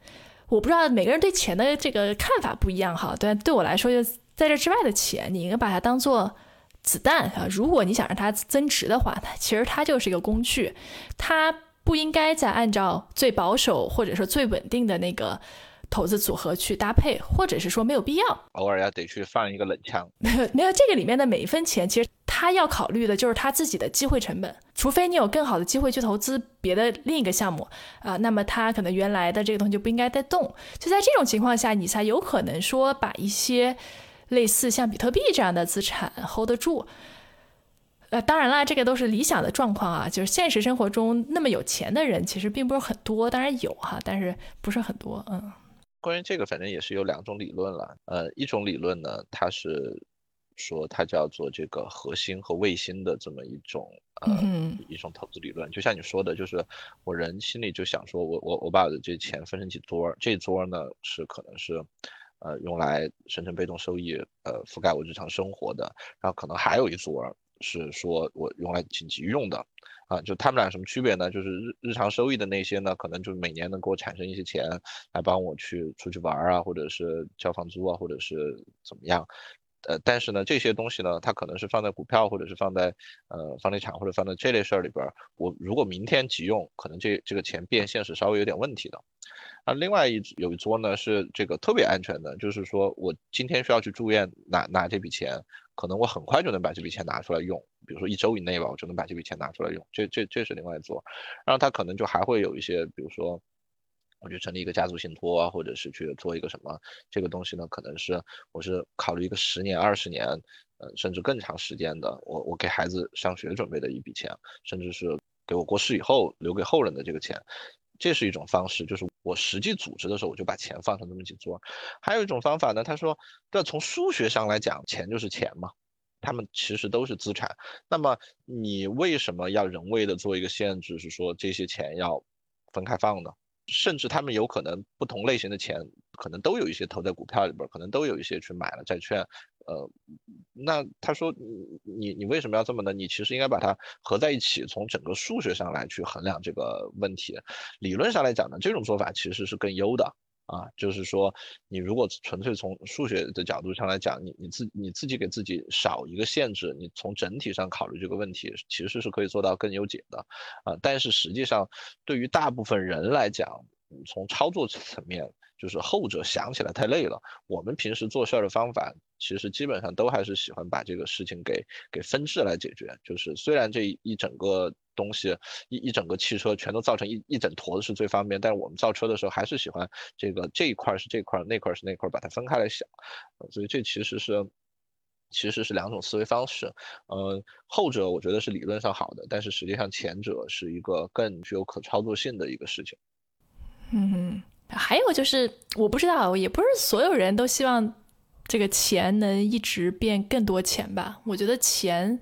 我不知道每个人对钱的这个看法不一样哈。但，对我来说，就在这之外的钱，你应该把它当做子弹啊。如果你想让它增值的话，它其实它就是一个工具，它不应该再按照最保守或者说最稳定的那个。投资组合去搭配，或者是说没有必要，偶尔要得去放一个冷枪。没有这个里面的每一分钱，其实他要考虑的就是他自己的机会成本。除非你有更好的机会去投资别的另一个项目啊，那么他可能原来的这个东西就不应该再动。就在这种情况下，你才有可能说把一些类似像比特币这样的资产 hold 得住。呃，当然啦，这个都是理想的状况啊，就是现实生活中那么有钱的人其实并不是很多，当然有哈，但是不是很多，嗯。关于这个，反正也是有两种理论了。呃，一种理论呢，它是说它叫做这个核心和卫星的这么一种呃一种投资理论。就像你说的，就是我人心里就想说，我我我把我的这钱分成几撮，这撮呢是可能是呃用来生成被动收益，呃覆盖我日常生活的，然后可能还有一撮是说我用来紧急用的。啊，就他们俩什么区别呢？就是日日常收益的那些呢，可能就是每年能给我产生一些钱，来帮我去出去玩啊，或者是交房租啊，或者是怎么样。呃，但是呢，这些东西呢，它可能是放在股票，或者是放在呃房地产，或者放在这类事儿里边。我如果明天急用，可能这这个钱变现是稍微有点问题的。啊，另外一有一桌呢是这个特别安全的，就是说我今天需要去住院拿拿这笔钱，可能我很快就能把这笔钱拿出来用。比如说一周以内吧，我就能把这笔钱拿出来用，这这这是另外一做，然后他可能就还会有一些，比如说，我去成立一个家族信托啊，或者是去做一个什么，这个东西呢，可能是我是考虑一个十年、二十年，呃，甚至更长时间的，我我给孩子上学准备的一笔钱，甚至是给我过世以后留给后人的这个钱，这是一种方式，就是我实际组织的时候，我就把钱放成这么几桌。还有一种方法呢，他说，这从数学上来讲，钱就是钱嘛。他们其实都是资产，那么你为什么要人为的做一个限制，是说这些钱要分开放呢？甚至他们有可能不同类型的钱，可能都有一些投在股票里边，可能都有一些去买了债券。呃，那他说你你为什么要这么呢？你其实应该把它合在一起，从整个数学上来去衡量这个问题。理论上来讲呢，这种做法其实是更优的。啊，就是说，你如果纯粹从数学的角度上来讲，你你自你自己给自己少一个限制，你从整体上考虑这个问题，其实是可以做到更优解的，啊，但是实际上对于大部分人来讲，从操作层面。就是后者想起来太累了。我们平时做事儿的方法，其实基本上都还是喜欢把这个事情给给分支来解决。就是虽然这一整个东西一一整个汽车全都造成一一整坨的是最方便，但是我们造车的时候还是喜欢这个这一块是这块，那块是那块，把它分开来想。所以这其实是其实是两种思维方式。呃，后者我觉得是理论上好的，但是实际上前者是一个更具有可操作性的一个事情。嗯。还有就是，我不知道，也不是所有人都希望这个钱能一直变更多钱吧？我觉得钱，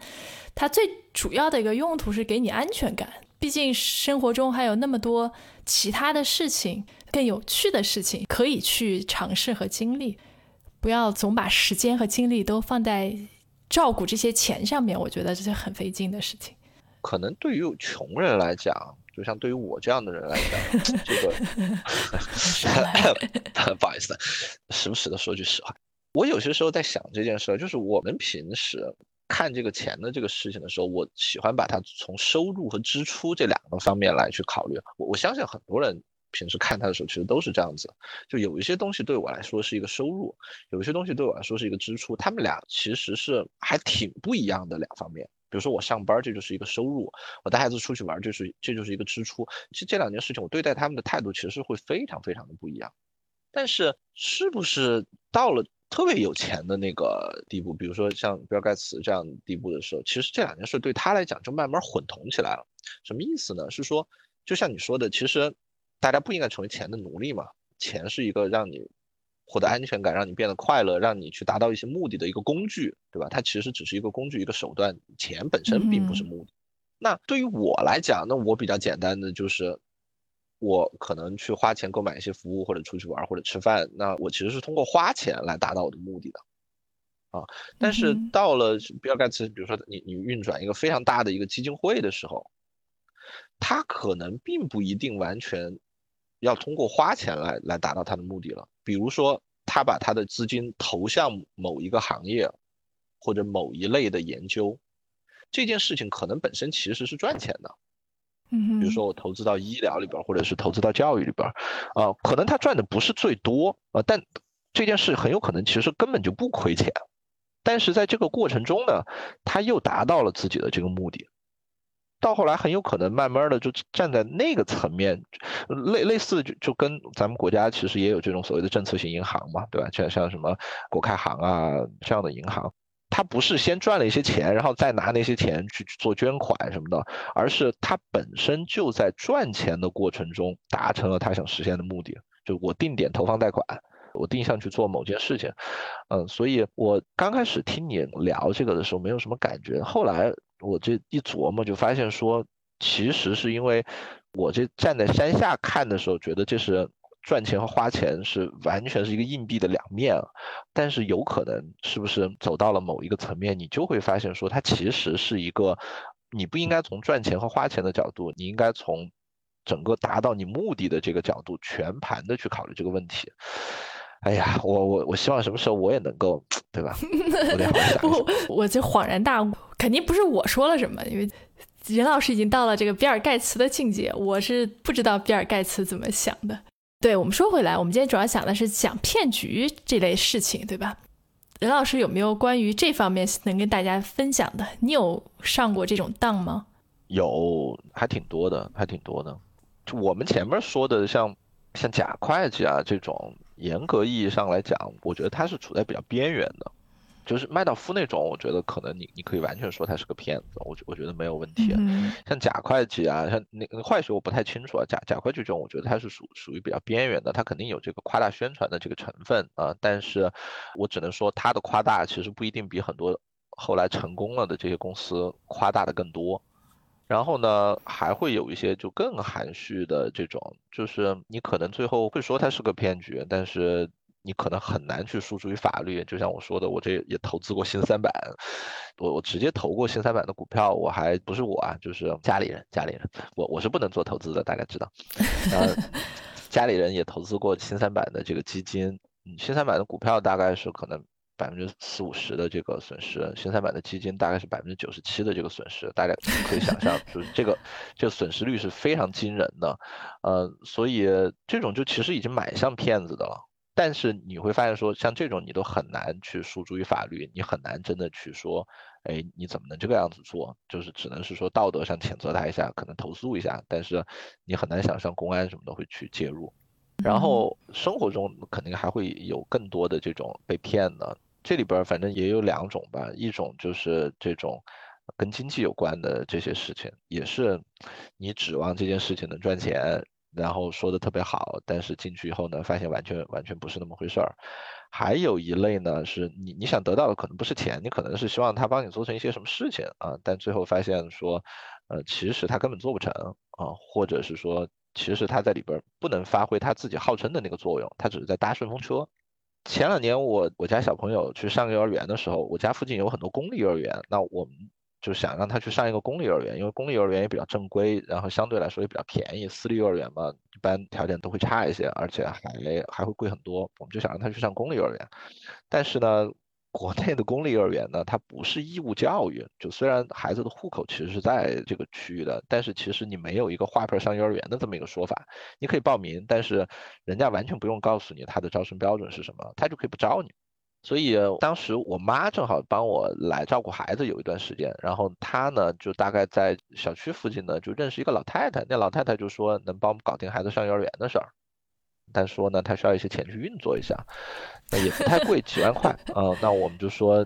它最主要的一个用途是给你安全感。毕竟生活中还有那么多其他的事情，更有趣的事情可以去尝试和经历。不要总把时间和精力都放在照顾这些钱上面，我觉得这是很费劲的事情。可能对于穷人来讲。就像对于我这样的人来讲，这个 不好意思，时不时的说句实话，我有些时候在想这件事，就是我们平时看这个钱的这个事情的时候，我喜欢把它从收入和支出这两个方面来去考虑。我我相信很多人平时看它的时候，其实都是这样子。就有一些东西对我来说是一个收入，有一些东西对我来说是一个支出，他们俩其实是还挺不一样的两方面。比如说我上班，这就是一个收入；我带孩子出去玩，就是这就是一个支出。其实这两件事情，我对待他们的态度其实会非常非常的不一样。但是是不是到了特别有钱的那个地步，比如说像比尔盖茨这样地步的时候，其实这两件事对他来讲就慢慢混同起来了。什么意思呢？是说，就像你说的，其实大家不应该成为钱的奴隶嘛。钱是一个让你获得安全感、让你变得快乐、让你去达到一些目的的一个工具，对吧？它其实只是一个工具、一个手段，钱本身并不是目的。那对于我来讲，那我比较简单的就是。我可能去花钱购买一些服务，或者出去玩，或者吃饭，那我其实是通过花钱来达到我的目的的，啊，但是到了比尔盖茨，比如说你你运转一个非常大的一个基金会的时候，他可能并不一定完全要通过花钱来来达到他的目的了。比如说，他把他的资金投向某一个行业或者某一类的研究，这件事情可能本身其实是赚钱的。嗯，比如说我投资到医疗里边，或者是投资到教育里边，啊，可能他赚的不是最多啊，但这件事很有可能其实根本就不亏钱，但是在这个过程中呢，他又达到了自己的这个目的，到后来很有可能慢慢的就站在那个层面，类类似就就跟咱们国家其实也有这种所谓的政策性银行嘛，对吧？像像什么国开行啊这样的银行。他不是先赚了一些钱，然后再拿那些钱去做捐款什么的，而是他本身就在赚钱的过程中达成了他想实现的目的。就我定点投放贷款，我定向去做某件事情，嗯，所以我刚开始听你聊这个的时候没有什么感觉，后来我这一琢磨就发现说，其实是因为我这站在山下看的时候，觉得这是。赚钱和花钱是完全是一个硬币的两面，但是有可能是不是走到了某一个层面，你就会发现说它其实是一个，你不应该从赚钱和花钱的角度，你应该从整个达到你目的的这个角度全盘的去考虑这个问题。哎呀，我我我希望什么时候我也能够，对吧？不，我就恍然大悟，肯定不是我说了什么，因为任老师已经到了这个比尔盖茨的境界，我是不知道比尔盖茨怎么想的。对我们说回来，我们今天主要讲的是讲骗局这类事情，对吧？任老师有没有关于这方面能跟大家分享的？你有上过这种当吗？有，还挺多的，还挺多的。就我们前面说的，像像假会计啊这种，严格意义上来讲，我觉得它是处在比较边缘的。就是麦道夫那种，我觉得可能你你可以完全说他是个骗子，我觉我觉得没有问题。像假会计啊，像那个坏学我不太清楚啊。假假会计这种，我觉得它是属属于比较边缘的，它肯定有这个夸大宣传的这个成分啊。但是我只能说，它的夸大其实不一定比很多后来成功了的这些公司夸大的更多。然后呢，还会有一些就更含蓄的这种，就是你可能最后会说它是个骗局，但是。你可能很难去诉诸于法律，就像我说的，我这也投资过新三板，我我直接投过新三板的股票，我还不是我啊，就是家里人，家里人，我我是不能做投资的，大概知道。呃，家里人也投资过新三板的这个基金，新三板的股票大概是可能百分之四五十的这个损失，新三板的基金大概是百分之九十七的这个损失，大家可以想象，就是这个这个损失率是非常惊人的，呃，所以这种就其实已经蛮像骗子的了。但是你会发现说，像这种你都很难去诉诸于法律，你很难真的去说，哎，你怎么能这个样子做？就是只能是说道德上谴责他一下，可能投诉一下，但是你很难想象公安什么的会去介入。然后生活中肯定还会有更多的这种被骗的，这里边反正也有两种吧，一种就是这种跟经济有关的这些事情，也是你指望这件事情能赚钱。然后说的特别好，但是进去以后呢，发现完全完全不是那么回事儿。还有一类呢，是你你想得到的可能不是钱，你可能是希望他帮你做成一些什么事情啊，但最后发现说，呃，其实他根本做不成啊，或者是说，其实他在里边不能发挥他自己号称的那个作用，他只是在搭顺风车。前两年我我家小朋友去上幼儿园的时候，我家附近有很多公立幼儿园，那我们。就想让他去上一个公立幼儿园，因为公立幼儿园也比较正规，然后相对来说也比较便宜。私立幼儿园嘛，一般条件都会差一些，而且还还会贵很多。我们就想让他去上公立幼儿园，但是呢，国内的公立幼儿园呢，它不是义务教育。就虽然孩子的户口其实是在这个区域的，但是其实你没有一个划片上幼儿园的这么一个说法。你可以报名，但是人家完全不用告诉你他的招生标准是什么，他就可以不招你。所以当时我妈正好帮我来照顾孩子有一段时间，然后她呢就大概在小区附近呢就认识一个老太太，那老太太就说能帮我们搞定孩子上幼儿园的事儿。但说呢，她需要一些钱去运作一下，那也不太贵，几万块啊。那我们就说，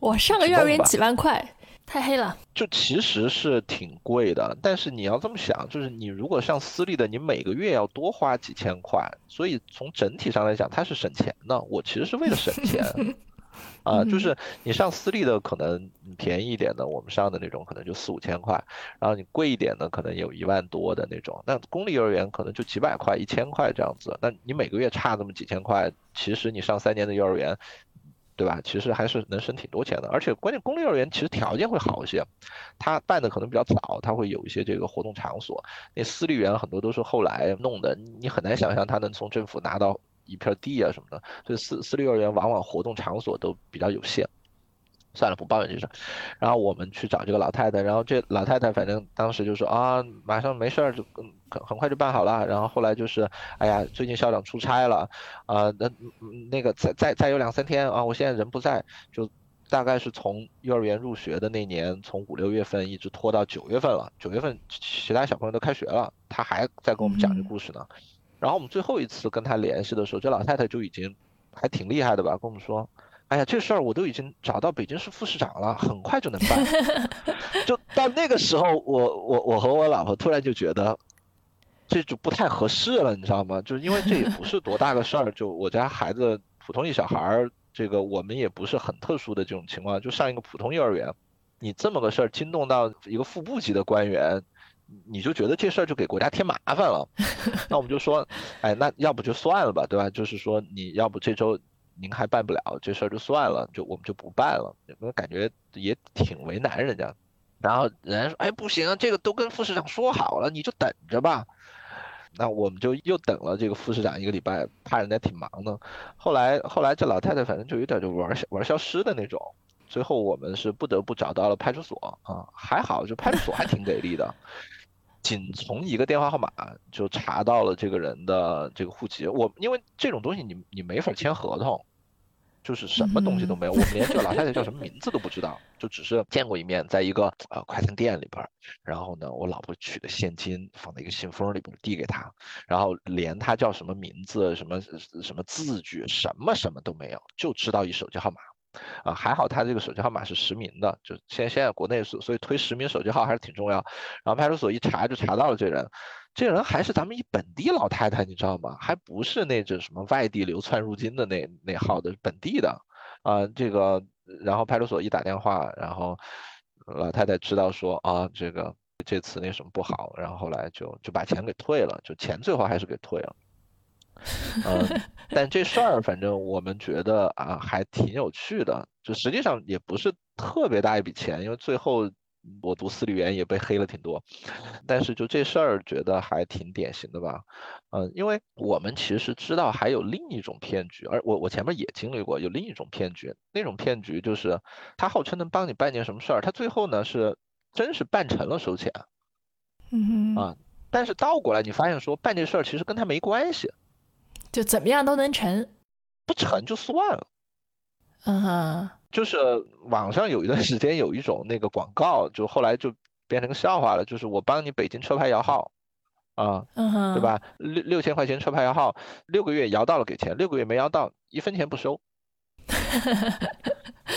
我上个幼儿园几万块，太黑了。就其实是挺贵的，但是你要这么想，就是你如果上私立的，你每个月要多花几千块，所以从整体上来讲，它是省钱的。我其实是为了省钱。啊，就是你上私立的可能便宜一点的，我们上的那种可能就四五千块，然后你贵一点的可能有一万多的那种。那公立幼儿园可能就几百块、一千块这样子。那你每个月差那么几千块，其实你上三年的幼儿园，对吧？其实还是能省挺多钱的。而且关键公立幼儿园其实条件会好一些，它办的可能比较早，它会有一些这个活动场所。那私立园很多都是后来弄的，你很难想象它能从政府拿到。一片地啊什么的，所以私私立幼儿园往往活动场所都比较有限。算了，不抱怨这事。然后我们去找这个老太太，然后这老太太反正当时就说啊，马上没事儿，就很很快就办好了。然后后来就是，哎呀，最近校长出差了，啊，那那个再再再有两三天啊，我现在人不在，就大概是从幼儿园入学的那年，从五六月份一直拖到九月份了。九月份其他小朋友都开学了，他还在跟我们讲这故事呢。然后我们最后一次跟他联系的时候，这老太太就已经还挺厉害的吧，跟我们说，哎呀，这事儿我都已经找到北京市副市长了，很快就能办。就到那个时候，我我我和我老婆突然就觉得，这就不太合适了，你知道吗？就是因为这也不是多大个事儿，就我家孩子普通一小孩儿，这个我们也不是很特殊的这种情况，就上一个普通幼儿园，你这么个事儿惊动到一个副部级的官员。你就觉得这事儿就给国家添麻烦了，那我们就说，哎，那要不就算了吧，对吧？就是说你要不这周您还办不了，这事儿就算了，就我们就不办了。我感觉也挺为难人家。然后人家说，哎，不行，这个都跟副市长说好了，你就等着吧。那我们就又等了这个副市长一个礼拜，怕人家挺忙的。后来后来这老太太反正就有点就玩玩消失的那种。最后我们是不得不找到了派出所啊，还好就派出所还挺给力的。仅从一个电话号码就查到了这个人的这个户籍。我因为这种东西你你没法签合同，就是什么东西都没有，我们连这个老太太叫什么名字都不知道，就只是见过一面，在一个呃快餐店里边。然后呢，我老婆取的现金放在一个信封里边递给他，然后连他叫什么名字、什么什么字据、什么什么都没有，就知道一手机号码。啊，还好他这个手机号码是实名的，就现现在国内所所以推实名手机号还是挺重要。然后派出所一查就查到了这人，这人还是咱们一本地老太太，你知道吗？还不是那种什么外地流窜入京的那那号的本地的。啊，这个然后派出所一打电话，然后老太太知道说啊，这个这次那什么不好，然后后来就就把钱给退了，就钱最后还是给退了。嗯，但这事儿反正我们觉得啊，还挺有趣的。就实际上也不是特别大一笔钱，因为最后我读私立园也被黑了挺多。但是就这事儿，觉得还挺典型的吧。嗯，因为我们其实知道还有另一种骗局，而我我前面也经历过有另一种骗局。那种骗局就是他号称能帮你办件什么事儿，他最后呢是真是办成了收钱。嗯啊，但是倒过来你发现说办这事儿其实跟他没关系。就怎么样都能成，不成就算了。嗯哼，就是网上有一段时间有一种那个广告，就后来就变成个笑话了。就是我帮你北京车牌摇号，啊，嗯哼，对吧？六六千块钱车牌摇号，六个月摇到了给钱，六个月没摇到一分钱不收。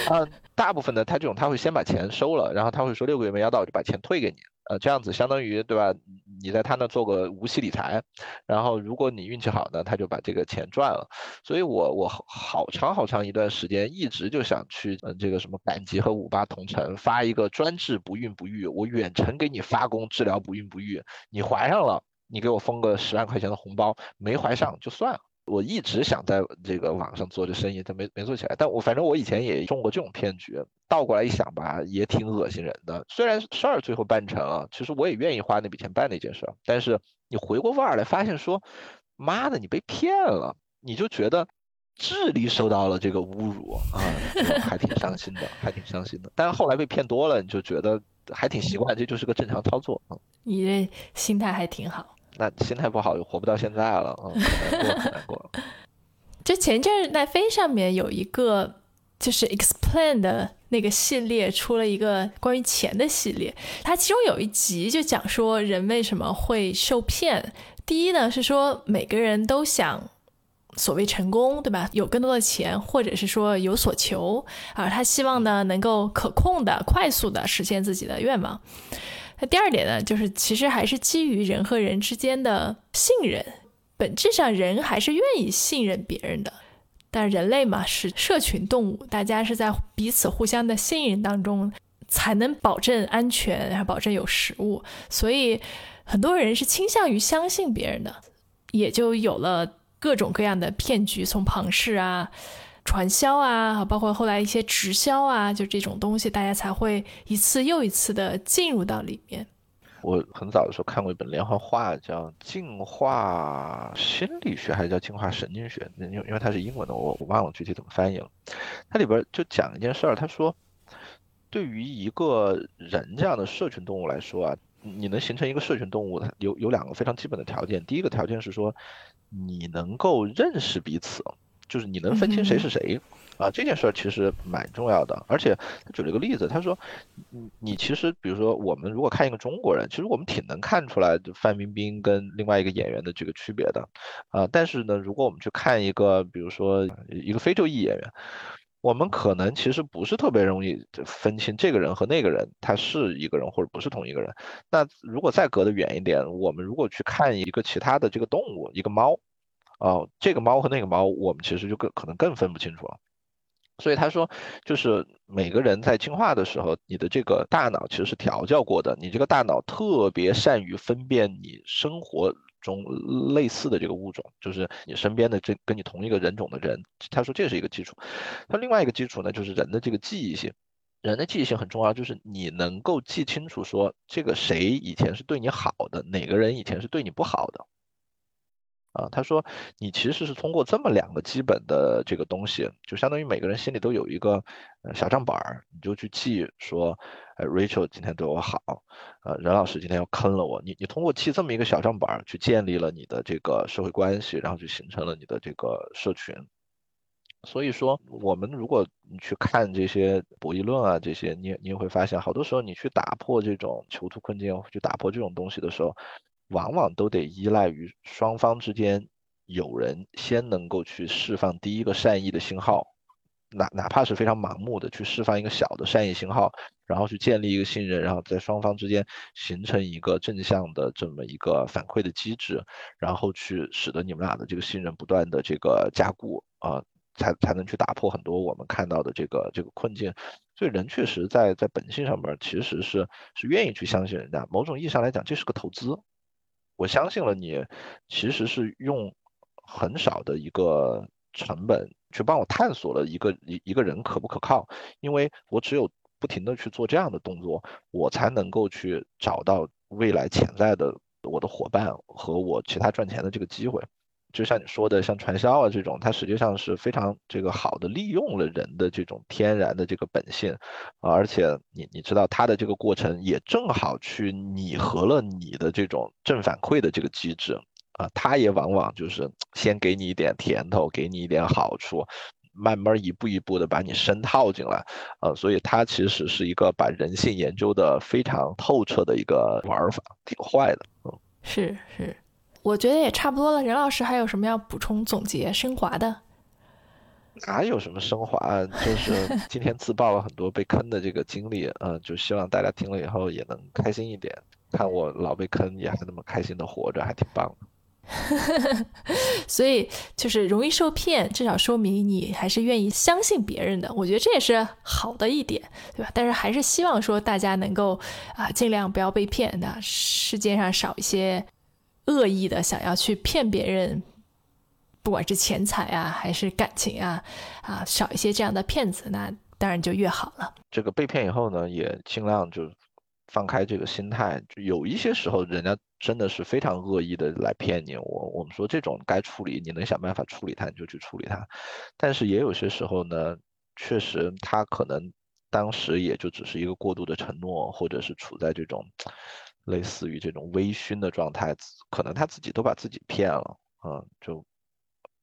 啊，大部分的他这种他会先把钱收了，然后他会说六个月没要到就把钱退给你。呃，这样子相当于对吧？你在他那做个无息理财，然后如果你运气好呢，他就把这个钱赚了。所以我我好长好长一段时间一直就想去，嗯，这个什么赶集和五八同城发一个专治不孕不育，我远程给你发工治疗不孕不育，你怀上了，你给我封个十万块钱的红包，没怀上就算了。我一直想在这个网上做这生意，但没没做起来。但我反正我以前也中过这种骗局。倒过来一想吧，也挺恶心人的。虽然事儿最后办成了，其实我也愿意花那笔钱办那件事。但是你回过味儿来，发现说，妈的，你被骗了，你就觉得智力受到了这个侮辱啊，还挺伤心的，还挺伤心的。但是后来被骗多了，你就觉得还挺习惯，这就是个正常操作啊。你这心态还挺好。那心态不好，就活不到现在了啊，难过，难过。就前阵奈飞上面有一个就是 Explain 的那个系列出了一个关于钱的系列，它其中有一集就讲说人为什么会受骗。第一呢是说每个人都想所谓成功，对吧？有更多的钱，或者是说有所求啊，他希望呢能够可控的、快速的实现自己的愿望。那第二点呢，就是其实还是基于人和人之间的信任。本质上，人还是愿意信任别人的，但人类嘛是社群动物，大家是在彼此互相的信任当中才能保证安全，然后保证有食物。所以，很多人是倾向于相信别人的，也就有了各种各样的骗局，从庞氏啊、传销啊，包括后来一些直销啊，就这种东西，大家才会一次又一次的进入到里面。我很早的时候看过一本连环画，叫《进化心理学》还是叫《进化神经学》？因因为它是英文的，我我忘了具体怎么翻译了。它里边就讲一件事儿，他说，对于一个人这样的社群动物来说啊，你能形成一个社群动物，它有有两个非常基本的条件。第一个条件是说，你能够认识彼此，就是你能分清谁是谁。啊，这件事儿其实蛮重要的，而且他举了一个例子，他说，你你其实比如说我们如果看一个中国人，其实我们挺能看出来范冰冰跟另外一个演员的这个区别的，啊，但是呢，如果我们去看一个比如说一个非洲裔演员，我们可能其实不是特别容易分清这个人和那个人他是一个人或者不是同一个人。那如果再隔得远一点，我们如果去看一个其他的这个动物，一个猫，啊，这个猫和那个猫，我们其实就更可能更分不清楚了。所以他说，就是每个人在进化的时候，你的这个大脑其实是调教过的，你这个大脑特别善于分辨你生活中类似的这个物种，就是你身边的这跟你同一个人种的人。他说这是一个基础。他另外一个基础呢，就是人的这个记忆性，人的记忆性很重要，就是你能够记清楚说这个谁以前是对你好的，哪个人以前是对你不好的。啊，他说，你其实是通过这么两个基本的这个东西，就相当于每个人心里都有一个小账本儿，你就去记说，呃，Rachel 今天对我好，呃，任老师今天又坑了我，你你通过记这么一个小账本儿去建立了你的这个社会关系，然后就形成了你的这个社群。所以说，我们如果你去看这些博弈论啊，这些，你你也会发现，好多时候你去打破这种囚徒困境，去打破这种东西的时候。往往都得依赖于双方之间有人先能够去释放第一个善意的信号，哪哪怕是非常盲目的去释放一个小的善意信号，然后去建立一个信任，然后在双方之间形成一个正向的这么一个反馈的机制，然后去使得你们俩的这个信任不断的这个加固啊，才才能去打破很多我们看到的这个这个困境。所以人确实在在本性上面其实是是愿意去相信人家，某种意义上来讲，这是个投资。我相信了你，其实是用很少的一个成本去帮我探索了一个一一个人可不可靠，因为我只有不停的去做这样的动作，我才能够去找到未来潜在的我的伙伴和我其他赚钱的这个机会。就像你说的，像传销啊这种，它实际上是非常这个好的利用了人的这种天然的这个本性，啊，而且你你知道它的这个过程也正好去拟合了你的这种正反馈的这个机制，啊，它也往往就是先给你一点甜头，给你一点好处，慢慢一步一步的把你深套进来，啊，所以它其实是一个把人性研究的非常透彻的一个玩法，挺坏的，嗯，是是。我觉得也差不多了。任老师还有什么要补充、总结、升华的？哪有什么升华？就是 今天自曝了很多被坑的这个经历，嗯，就希望大家听了以后也能开心一点。看我老被坑，也还那么开心的活着，还挺棒的。所以就是容易受骗，至少说明你还是愿意相信别人的。我觉得这也是好的一点，对吧？但是还是希望说大家能够啊，尽量不要被骗，那世界上少一些。恶意的想要去骗别人，不管是钱财啊还是感情啊，啊少一些这样的骗子，那当然就越好了。这个被骗以后呢，也尽量就放开这个心态。就有一些时候，人家真的是非常恶意的来骗你，我我们说这种该处理，你能想办法处理他，你就去处理他。但是也有些时候呢，确实他可能当时也就只是一个过度的承诺，或者是处在这种类似于这种微醺的状态，可能他自己都把自己骗了，嗯，就。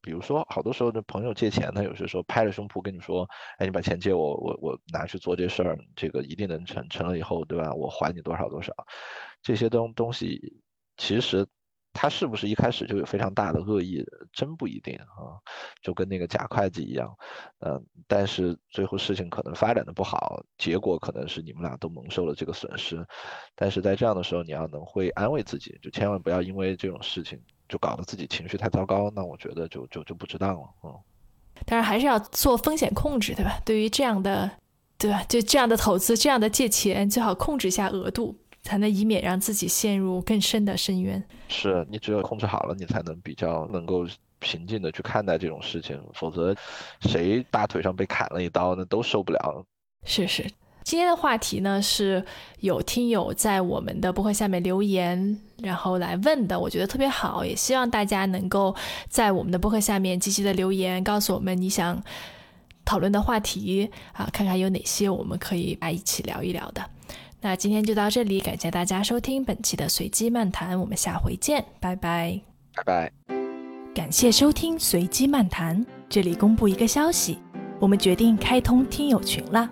比如说，好多时候的朋友借钱，他有些时候拍着胸脯跟你说：“哎，你把钱借我，我我拿去做这事儿，这个一定能成。成了以后，对吧？我还你多少多少。”这些东东西，其实他是不是一开始就有非常大的恶意，真不一定啊。就跟那个假会计一样，嗯，但是最后事情可能发展的不好，结果可能是你们俩都蒙受了这个损失。但是在这样的时候，你要能会安慰自己，就千万不要因为这种事情。就搞得自己情绪太糟糕，那我觉得就就就不值当了，嗯。当然还是要做风险控制，对吧？对于这样的，对吧？就这样的投资，这样的借钱，最好控制一下额度，才能以免让自己陷入更深的深渊。是你只有控制好了，你才能比较能够平静的去看待这种事情，否则谁大腿上被砍了一刀，那都受不了。是是。今天的话题呢，是有听友在我们的博客下面留言，然后来问的，我觉得特别好，也希望大家能够在我们的博客下面积极的留言，告诉我们你想讨论的话题啊，看看有哪些我们可以来一起聊一聊的。那今天就到这里，感谢大家收听本期的随机漫谈，我们下回见，拜拜，拜拜。感谢收听随机漫谈，这里公布一个消息，我们决定开通听友群了。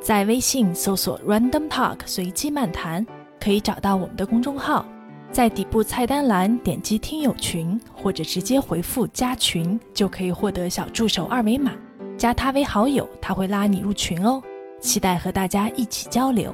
在微信搜索 Random Talk 随机漫谈，可以找到我们的公众号，在底部菜单栏点击听友群，或者直接回复加群，就可以获得小助手二维码，加他为好友，他会拉你入群哦。期待和大家一起交流。